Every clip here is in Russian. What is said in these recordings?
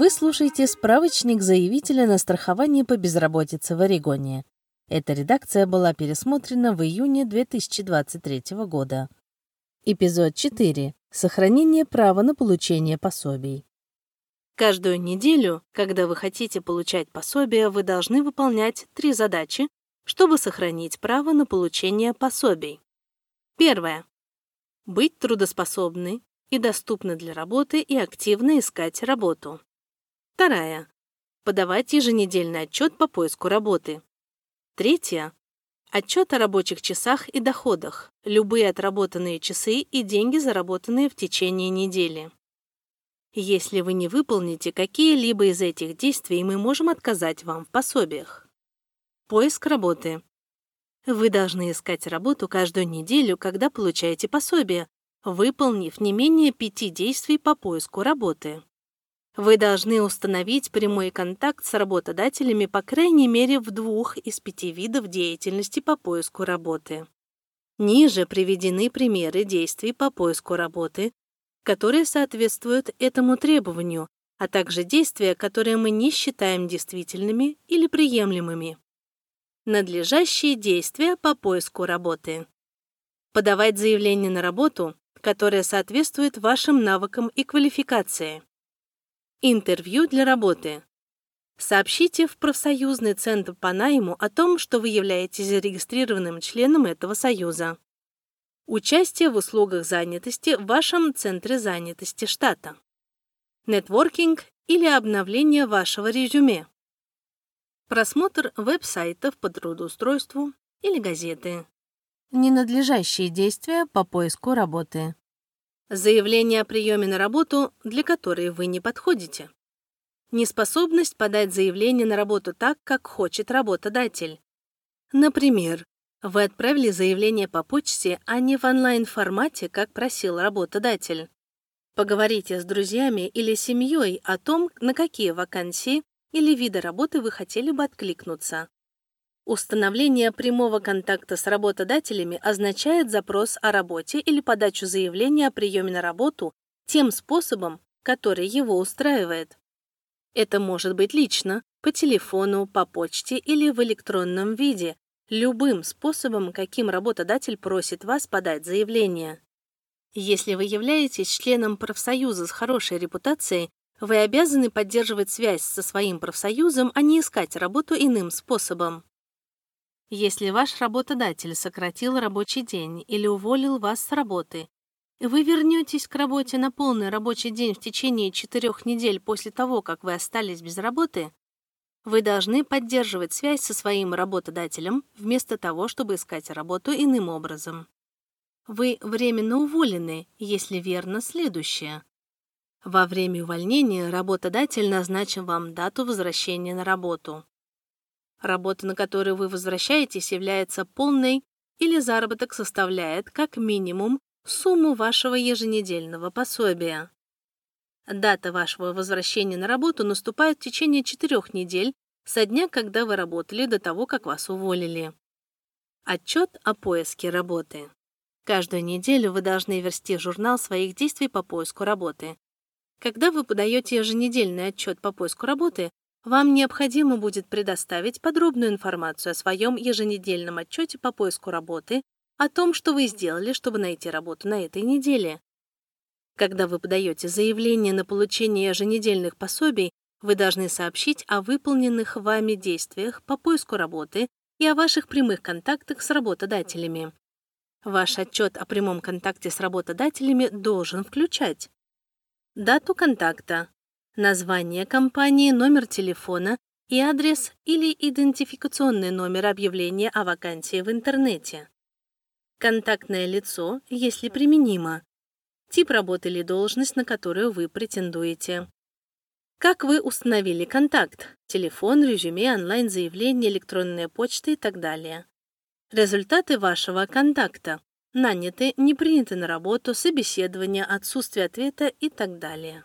Вы слушаете справочник заявителя на страхование по безработице в Орегоне. Эта редакция была пересмотрена в июне 2023 года. Эпизод 4. Сохранение права на получение пособий. Каждую неделю, когда вы хотите получать пособие, вы должны выполнять три задачи, чтобы сохранить право на получение пособий. Первое. Быть трудоспособной и доступны для работы и активно искать работу. Вторая. Подавать еженедельный отчет по поиску работы. Третья. Отчет о рабочих часах и доходах, любые отработанные часы и деньги, заработанные в течение недели. Если вы не выполните какие-либо из этих действий, мы можем отказать вам в пособиях. Поиск работы. Вы должны искать работу каждую неделю, когда получаете пособие, выполнив не менее пяти действий по поиску работы. Вы должны установить прямой контакт с работодателями по крайней мере в двух из пяти видов деятельности по поиску работы. Ниже приведены примеры действий по поиску работы, которые соответствуют этому требованию, а также действия, которые мы не считаем действительными или приемлемыми. Надлежащие действия по поиску работы. Подавать заявление на работу, которое соответствует вашим навыкам и квалификации. Интервью для работы. Сообщите в профсоюзный центр по найму о том, что вы являетесь зарегистрированным членом этого союза. Участие в услугах занятости в вашем центре занятости штата. Нетворкинг или обновление вашего резюме. Просмотр веб-сайтов по трудоустройству или газеты. Ненадлежащие действия по поиску работы. Заявление о приеме на работу, для которой вы не подходите. Неспособность подать заявление на работу так, как хочет работодатель. Например, вы отправили заявление по почте, а не в онлайн-формате, как просил работодатель. Поговорите с друзьями или семьей о том, на какие вакансии или виды работы вы хотели бы откликнуться. Установление прямого контакта с работодателями означает запрос о работе или подачу заявления о приеме на работу тем способом, который его устраивает. Это может быть лично, по телефону, по почте или в электронном виде, любым способом, каким работодатель просит вас подать заявление. Если вы являетесь членом профсоюза с хорошей репутацией, вы обязаны поддерживать связь со своим профсоюзом, а не искать работу иным способом. Если ваш работодатель сократил рабочий день или уволил вас с работы, вы вернетесь к работе на полный рабочий день в течение четырех недель после того, как вы остались без работы, вы должны поддерживать связь со своим работодателем вместо того, чтобы искать работу иным образом. Вы временно уволены, если верно следующее. Во время увольнения работодатель назначил вам дату возвращения на работу. Работа, на которую вы возвращаетесь, является полной или заработок составляет, как минимум, сумму вашего еженедельного пособия. Дата вашего возвращения на работу наступает в течение четырех недель со дня, когда вы работали до того, как вас уволили. Отчет о поиске работы. Каждую неделю вы должны вести журнал своих действий по поиску работы. Когда вы подаете еженедельный отчет по поиску работы, вам необходимо будет предоставить подробную информацию о своем еженедельном отчете по поиску работы, о том, что вы сделали, чтобы найти работу на этой неделе. Когда вы подаете заявление на получение еженедельных пособий, вы должны сообщить о выполненных вами действиях по поиску работы и о ваших прямых контактах с работодателями. Ваш отчет о прямом контакте с работодателями должен включать дату контакта, название компании, номер телефона и адрес или идентификационный номер объявления о вакансии в интернете. Контактное лицо, если применимо. Тип работы или должность, на которую вы претендуете. Как вы установили контакт? Телефон, резюме, онлайн-заявление, электронная почта и так далее. Результаты вашего контакта. Наняты, не приняты на работу, собеседование, отсутствие ответа и так далее.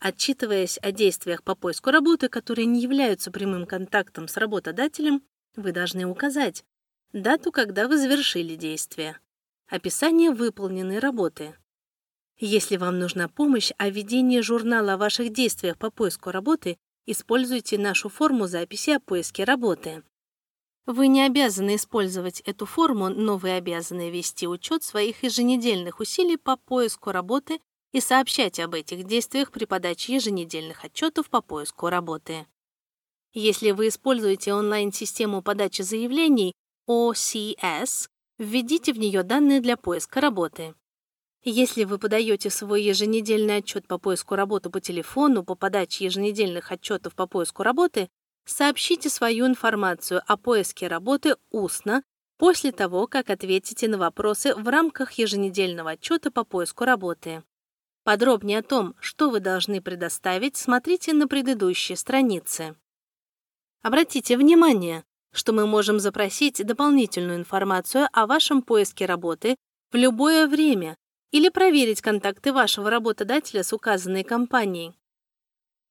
Отчитываясь о действиях по поиску работы, которые не являются прямым контактом с работодателем, вы должны указать дату, когда вы завершили действие, описание выполненной работы, Если вам нужна помощь о ведении журнала о ваших действиях по поиску работы, используйте нашу форму записи о поиске работы. Вы не обязаны использовать эту форму, но вы обязаны вести учет своих еженедельных усилий по поиску работы и сообщать об этих действиях при подаче еженедельных отчетов по поиску работы. Если вы используете онлайн-систему подачи заявлений OCS, введите в нее данные для поиска работы. Если вы подаете свой еженедельный отчет по поиску работы по телефону по подаче еженедельных отчетов по поиску работы, сообщите свою информацию о поиске работы устно после того, как ответите на вопросы в рамках еженедельного отчета по поиску работы. Подробнее о том, что вы должны предоставить, смотрите на предыдущей странице. Обратите внимание, что мы можем запросить дополнительную информацию о вашем поиске работы в любое время или проверить контакты вашего работодателя с указанной компанией.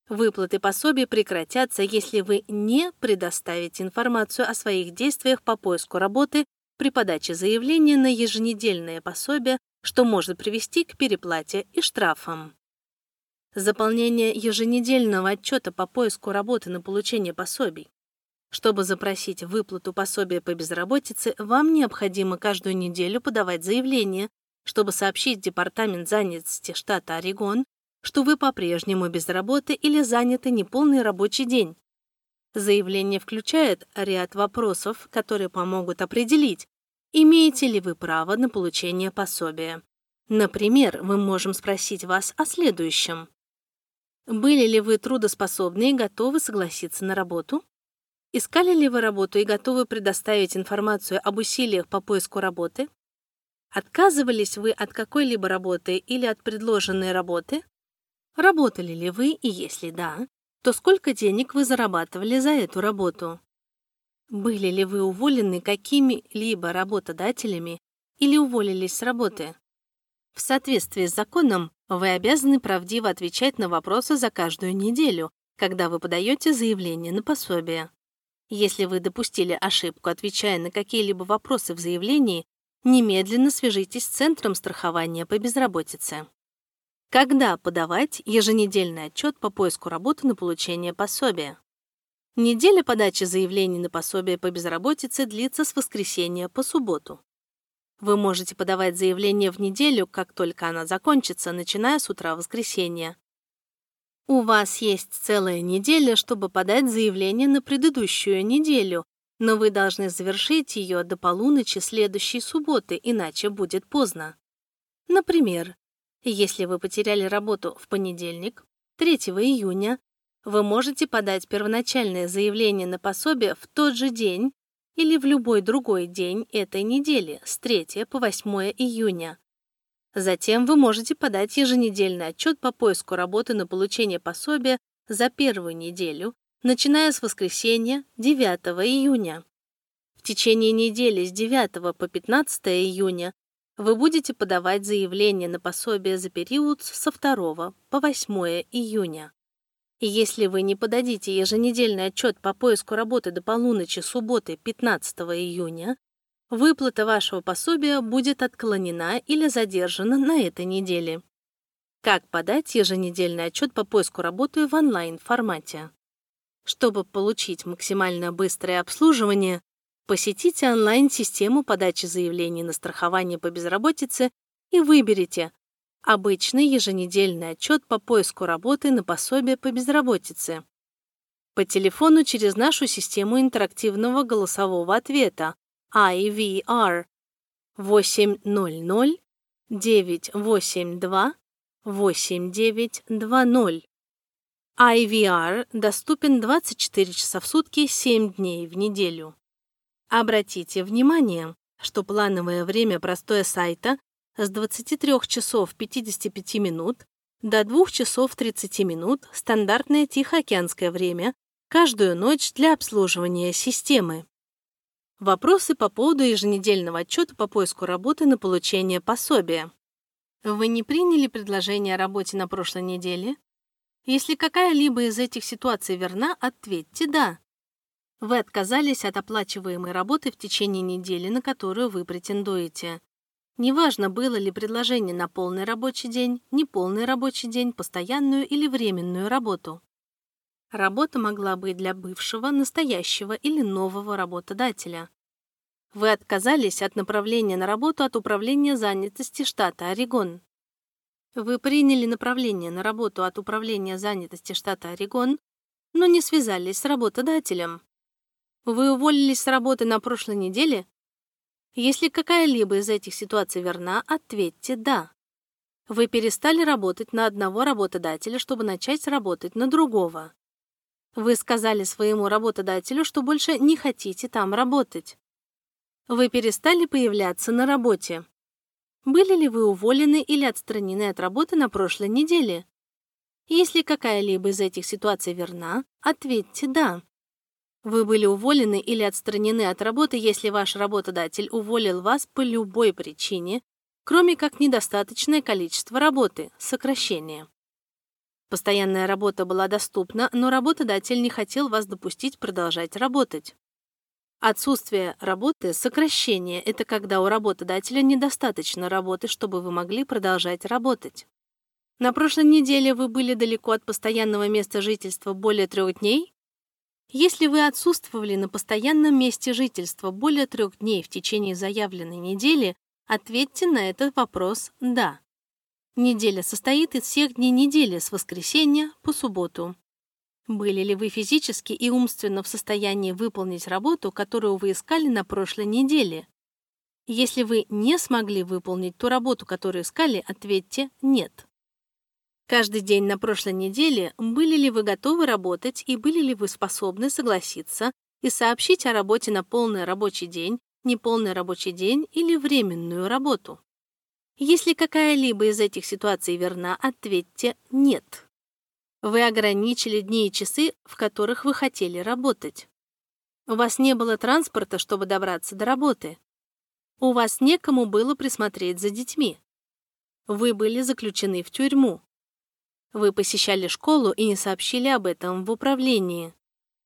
Выплаты пособий прекратятся, если вы не предоставите информацию о своих действиях по поиску работы при подаче заявления на еженедельное пособие, что может привести к переплате и штрафам. Заполнение еженедельного отчета по поиску работы на получение пособий. Чтобы запросить выплату пособия по безработице, вам необходимо каждую неделю подавать заявление, чтобы сообщить Департамент занятости штата Орегон, что вы по-прежнему без работы или заняты неполный рабочий день. Заявление включает ряд вопросов, которые помогут определить, имеете ли вы право на получение пособия. Например, мы можем спросить вас о следующем. Были ли вы трудоспособны и готовы согласиться на работу? Искали ли вы работу и готовы предоставить информацию об усилиях по поиску работы? Отказывались вы от какой-либо работы или от предложенной работы? Работали ли вы, и если да, то сколько денег вы зарабатывали за эту работу? Были ли вы уволены какими-либо работодателями или уволились с работы? В соответствии с законом, вы обязаны правдиво отвечать на вопросы за каждую неделю, когда вы подаете заявление на пособие. Если вы допустили ошибку, отвечая на какие-либо вопросы в заявлении, немедленно свяжитесь с Центром страхования по безработице. Когда подавать еженедельный отчет по поиску работы на получение пособия? Неделя подачи заявлений на пособие по безработице длится с воскресенья по субботу. Вы можете подавать заявление в неделю, как только она закончится, начиная с утра воскресенья. У вас есть целая неделя, чтобы подать заявление на предыдущую неделю, но вы должны завершить ее до полуночи следующей субботы, иначе будет поздно. Например, если вы потеряли работу в понедельник, 3 июня, вы можете подать первоначальное заявление на пособие в тот же день или в любой другой день этой недели с 3 по 8 июня. Затем вы можете подать еженедельный отчет по поиску работы на получение пособия за первую неделю начиная с воскресенья 9 июня. В течение недели с 9 по 15 июня вы будете подавать заявление на пособие за период со 2 по 8 июня. Если вы не подадите еженедельный отчет по поиску работы до полуночи субботы 15 июня, выплата вашего пособия будет отклонена или задержана на этой неделе. Как подать еженедельный отчет по поиску работы в онлайн-формате? Чтобы получить максимально быстрое обслуживание, посетите онлайн-систему подачи заявлений на страхование по безработице и выберите обычный еженедельный отчет по поиску работы на пособие по безработице. По телефону через нашу систему интерактивного голосового ответа IVR 800 982 8920 IVR доступен 24 часа в сутки, 7 дней в неделю. Обратите внимание, что плановое время простоя сайта с 23 часов 55 минут до 2 часов 30 минут стандартное тихоокеанское время каждую ночь для обслуживания системы. Вопросы по поводу еженедельного отчета по поиску работы на получение пособия. Вы не приняли предложение о работе на прошлой неделе? Если какая-либо из этих ситуаций верна, ответьте «да». Вы отказались от оплачиваемой работы в течение недели, на которую вы претендуете. Неважно, было ли предложение на полный рабочий день, неполный рабочий день, постоянную или временную работу. Работа могла быть для бывшего, настоящего или нового работодателя. Вы отказались от направления на работу от Управления занятости штата Орегон. Вы приняли направление на работу от Управления занятости штата Орегон, но не связались с работодателем. Вы уволились с работы на прошлой неделе? Если какая-либо из этих ситуаций верна, ответьте «да». Вы перестали работать на одного работодателя, чтобы начать работать на другого. Вы сказали своему работодателю, что больше не хотите там работать. Вы перестали появляться на работе. Были ли вы уволены или отстранены от работы на прошлой неделе? Если какая-либо из этих ситуаций верна, ответьте «да». Вы были уволены или отстранены от работы, если ваш работодатель уволил вас по любой причине, кроме как недостаточное количество работы, сокращение. Постоянная работа была доступна, но работодатель не хотел вас допустить продолжать работать. Отсутствие работы, сокращение – это когда у работодателя недостаточно работы, чтобы вы могли продолжать работать. На прошлой неделе вы были далеко от постоянного места жительства более трех дней? Если вы отсутствовали на постоянном месте жительства более трех дней в течение заявленной недели, ответьте на этот вопрос «да». Неделя состоит из всех дней недели с воскресенья по субботу. Были ли вы физически и умственно в состоянии выполнить работу, которую вы искали на прошлой неделе? Если вы не смогли выполнить ту работу, которую искали, ответьте «нет». Каждый день на прошлой неделе были ли вы готовы работать и были ли вы способны согласиться и сообщить о работе на полный рабочий день, неполный рабочий день или временную работу? Если какая-либо из этих ситуаций верна, ответьте «нет». Вы ограничили дни и часы, в которых вы хотели работать. У вас не было транспорта, чтобы добраться до работы. У вас некому было присмотреть за детьми. Вы были заключены в тюрьму. Вы посещали школу и не сообщили об этом в управлении.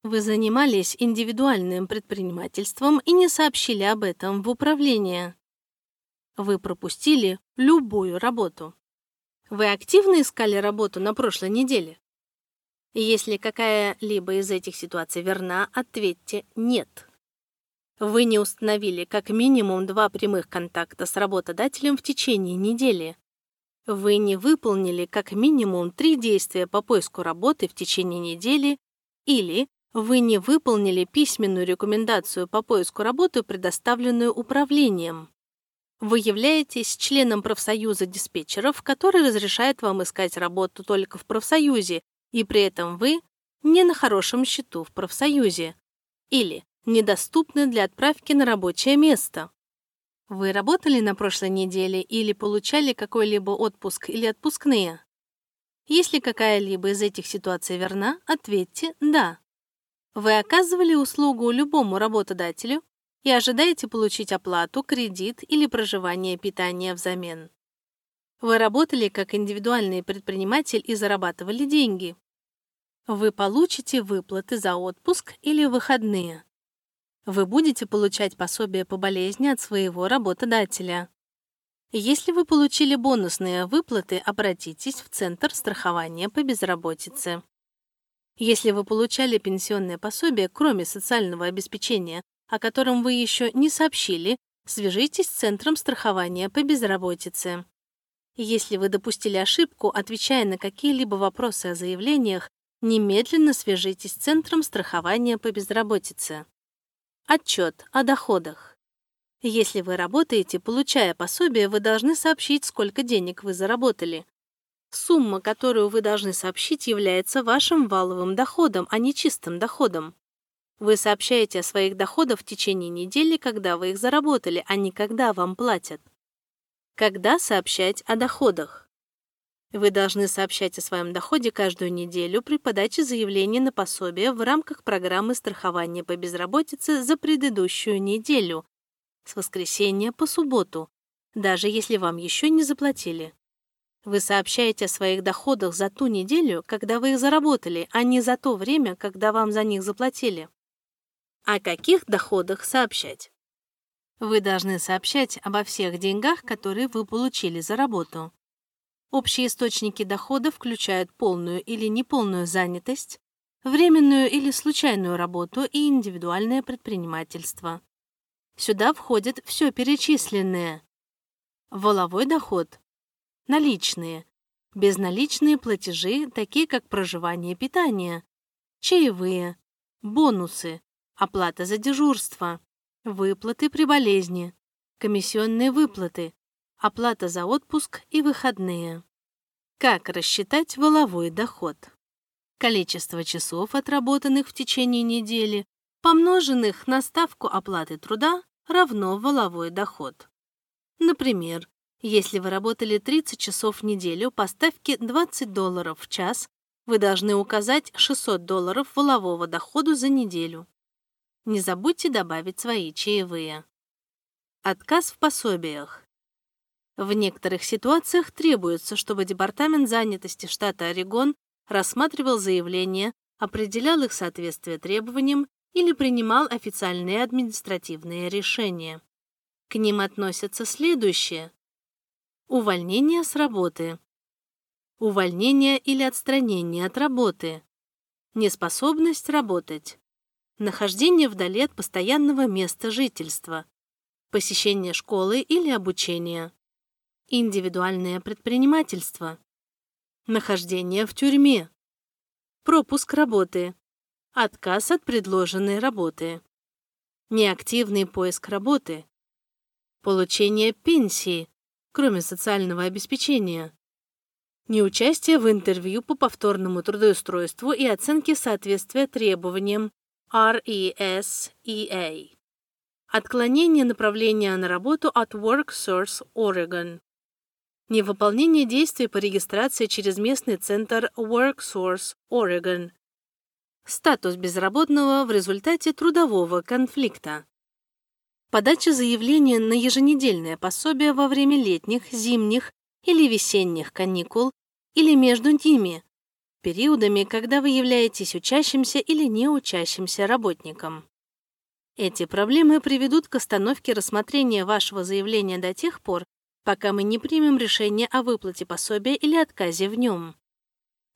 Вы занимались индивидуальным предпринимательством и не сообщили об этом в управление. Вы пропустили любую работу. Вы активно искали работу на прошлой неделе? Если какая-либо из этих ситуаций верна, ответьте «нет». Вы не установили как минимум два прямых контакта с работодателем в течение недели. Вы не выполнили как минимум три действия по поиску работы в течение недели или вы не выполнили письменную рекомендацию по поиску работы, предоставленную управлением. Вы являетесь членом профсоюза диспетчеров, который разрешает вам искать работу только в профсоюзе, и при этом вы не на хорошем счету в профсоюзе или недоступны для отправки на рабочее место. Вы работали на прошлой неделе или получали какой-либо отпуск или отпускные? Если какая-либо из этих ситуаций верна, ответьте «да». Вы оказывали услугу любому работодателю, и ожидаете получить оплату, кредит или проживание питания взамен. Вы работали как индивидуальный предприниматель и зарабатывали деньги. Вы получите выплаты за отпуск или выходные. Вы будете получать пособие по болезни от своего работодателя. Если вы получили бонусные выплаты, обратитесь в Центр страхования по безработице. Если вы получали пенсионное пособие, кроме социального обеспечения, о котором вы еще не сообщили, свяжитесь с Центром страхования по безработице. Если вы допустили ошибку, отвечая на какие-либо вопросы о заявлениях, немедленно свяжитесь с Центром страхования по безработице. Отчет о доходах. Если вы работаете, получая пособие, вы должны сообщить, сколько денег вы заработали. Сумма, которую вы должны сообщить, является вашим валовым доходом, а не чистым доходом. Вы сообщаете о своих доходах в течение недели, когда вы их заработали, а не когда вам платят. Когда сообщать о доходах? Вы должны сообщать о своем доходе каждую неделю при подаче заявления на пособие в рамках программы страхования по безработице за предыдущую неделю, с воскресенья по субботу, даже если вам еще не заплатили. Вы сообщаете о своих доходах за ту неделю, когда вы их заработали, а не за то время, когда вам за них заплатили. О каких доходах сообщать? Вы должны сообщать обо всех деньгах, которые вы получили за работу. Общие источники дохода включают полную или неполную занятость, временную или случайную работу и индивидуальное предпринимательство. Сюда входит все перечисленное. Воловой доход, наличные, безналичные платежи, такие как проживание и питание, чаевые, бонусы, оплата за дежурство, выплаты при болезни, комиссионные выплаты, оплата за отпуск и выходные. Как рассчитать воловой доход? Количество часов, отработанных в течение недели, помноженных на ставку оплаты труда, равно воловой доход. Например, если вы работали 30 часов в неделю по ставке 20 долларов в час, вы должны указать 600 долларов волового дохода за неделю. Не забудьте добавить свои чаевые. Отказ в пособиях. В некоторых ситуациях требуется, чтобы Департамент занятости штата Орегон рассматривал заявления, определял их соответствие требованиям или принимал официальные административные решения. К ним относятся следующие. Увольнение с работы. Увольнение или отстранение от работы. Неспособность работать. Нахождение вдали от постоянного места жительства. Посещение школы или обучения. Индивидуальное предпринимательство. Нахождение в тюрьме. Пропуск работы. Отказ от предложенной работы. Неактивный поиск работы. Получение пенсии кроме социального обеспечения. Неучастие в интервью по повторному трудоустройству и оценке соответствия требованиям RESEA. Отклонение направления на работу от WorkSource Oregon. Невыполнение действий по регистрации через местный центр WorkSource Oregon. Статус безработного в результате трудового конфликта. Подача заявления на еженедельное пособие во время летних, зимних или весенних каникул или между ними, периодами, когда вы являетесь учащимся или неучащимся работником. Эти проблемы приведут к остановке рассмотрения вашего заявления до тех пор, пока мы не примем решение о выплате пособия или отказе в нем.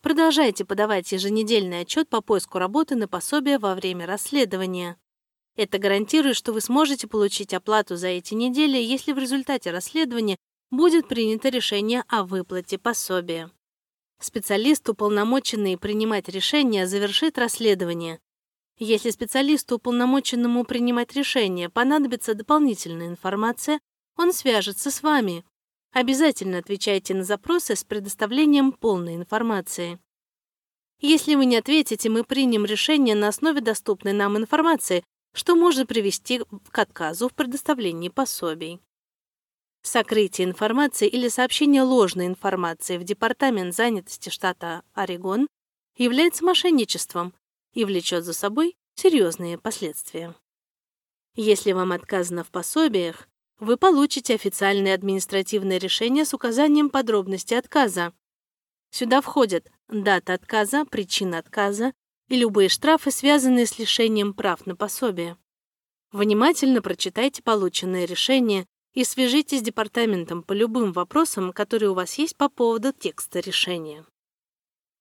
Продолжайте подавать еженедельный отчет по поиску работы на пособие во время расследования. Это гарантирует, что вы сможете получить оплату за эти недели, если в результате расследования будет принято решение о выплате пособия. Специалист, уполномоченный принимать решение, завершит расследование. Если специалисту, уполномоченному принимать решение, понадобится дополнительная информация, он свяжется с вами. Обязательно отвечайте на запросы с предоставлением полной информации. Если вы не ответите, мы примем решение на основе доступной нам информации, что может привести к отказу в предоставлении пособий. Сокрытие информации или сообщение ложной информации в Департамент занятости штата Орегон является мошенничеством и влечет за собой серьезные последствия. Если вам отказано в пособиях, вы получите официальное административное решение с указанием подробностей отказа. Сюда входят дата отказа, причина отказа, и любые штрафы, связанные с лишением прав на пособие. Внимательно прочитайте полученное решение и свяжитесь с департаментом по любым вопросам, которые у вас есть по поводу текста решения.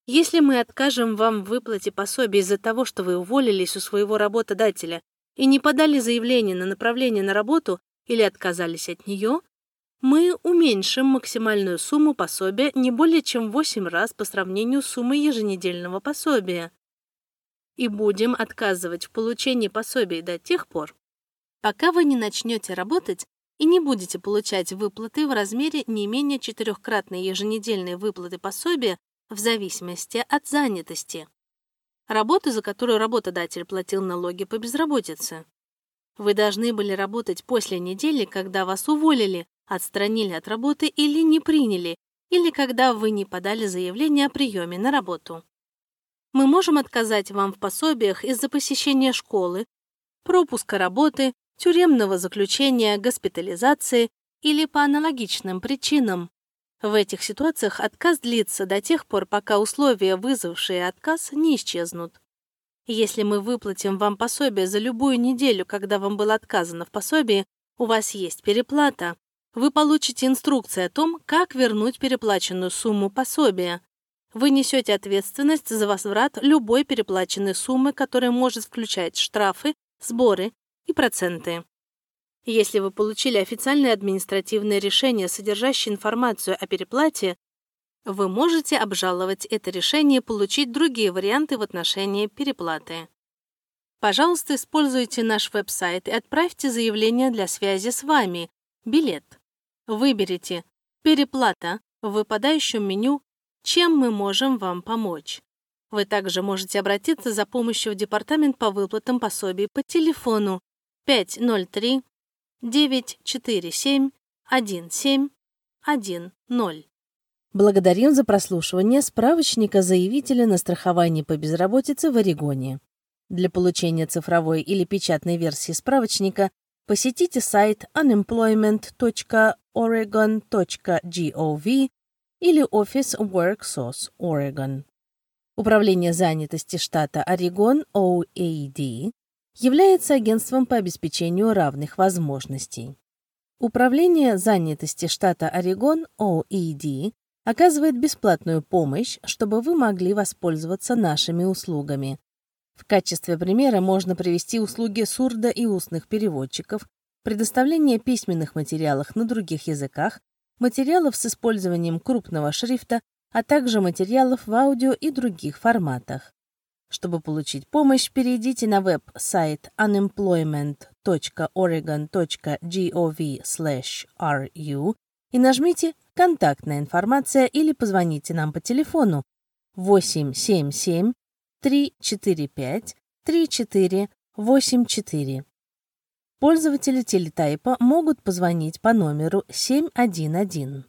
Если мы откажем вам в выплате пособия из-за того, что вы уволились у своего работодателя и не подали заявление на направление на работу или отказались от нее, мы уменьшим максимальную сумму пособия не более чем в 8 раз по сравнению с суммой еженедельного пособия и будем отказывать в получении пособий до тех пор, пока вы не начнете работать и не будете получать выплаты в размере не менее четырехкратной еженедельной выплаты пособия в зависимости от занятости. Работы, за которую работодатель платил налоги по безработице. Вы должны были работать после недели, когда вас уволили, отстранили от работы или не приняли, или когда вы не подали заявление о приеме на работу. Мы можем отказать вам в пособиях из-за посещения школы, пропуска работы, тюремного заключения, госпитализации или по аналогичным причинам. В этих ситуациях отказ длится до тех пор, пока условия, вызвавшие отказ, не исчезнут. Если мы выплатим вам пособие за любую неделю, когда вам было отказано в пособии, у вас есть переплата, вы получите инструкцию о том, как вернуть переплаченную сумму пособия. Вы несете ответственность за возврат любой переплаченной суммы, которая может включать штрафы, сборы и проценты. Если вы получили официальное административное решение, содержащее информацию о переплате, вы можете обжаловать это решение и получить другие варианты в отношении переплаты. Пожалуйста, используйте наш веб-сайт и отправьте заявление для связи с вами, билет. Выберите «Переплата» в выпадающем меню «Чем мы можем вам помочь?». Вы также можете обратиться за помощью в Департамент по выплатам пособий по телефону 503 947 1710. Благодарим за прослушивание справочника заявителя на страхование по безработице в Орегоне. Для получения цифровой или печатной версии справочника посетите сайт unemployment.oregon.gov или офис WorkSource Oregon. Управление занятости штата Орегон OAD является агентством по обеспечению равных возможностей. Управление занятости штата Орегон OED оказывает бесплатную помощь, чтобы вы могли воспользоваться нашими услугами. В качестве примера можно привести услуги сурдо- и устных переводчиков, предоставление письменных материалов на других языках, материалов с использованием крупного шрифта, а также материалов в аудио и других форматах. Чтобы получить помощь, перейдите на веб-сайт unemployment.oregon.gov/ru и нажмите «Контактная информация» или позвоните нам по телефону 877 345 3484. Пользователи телетайпа могут позвонить по номеру 711.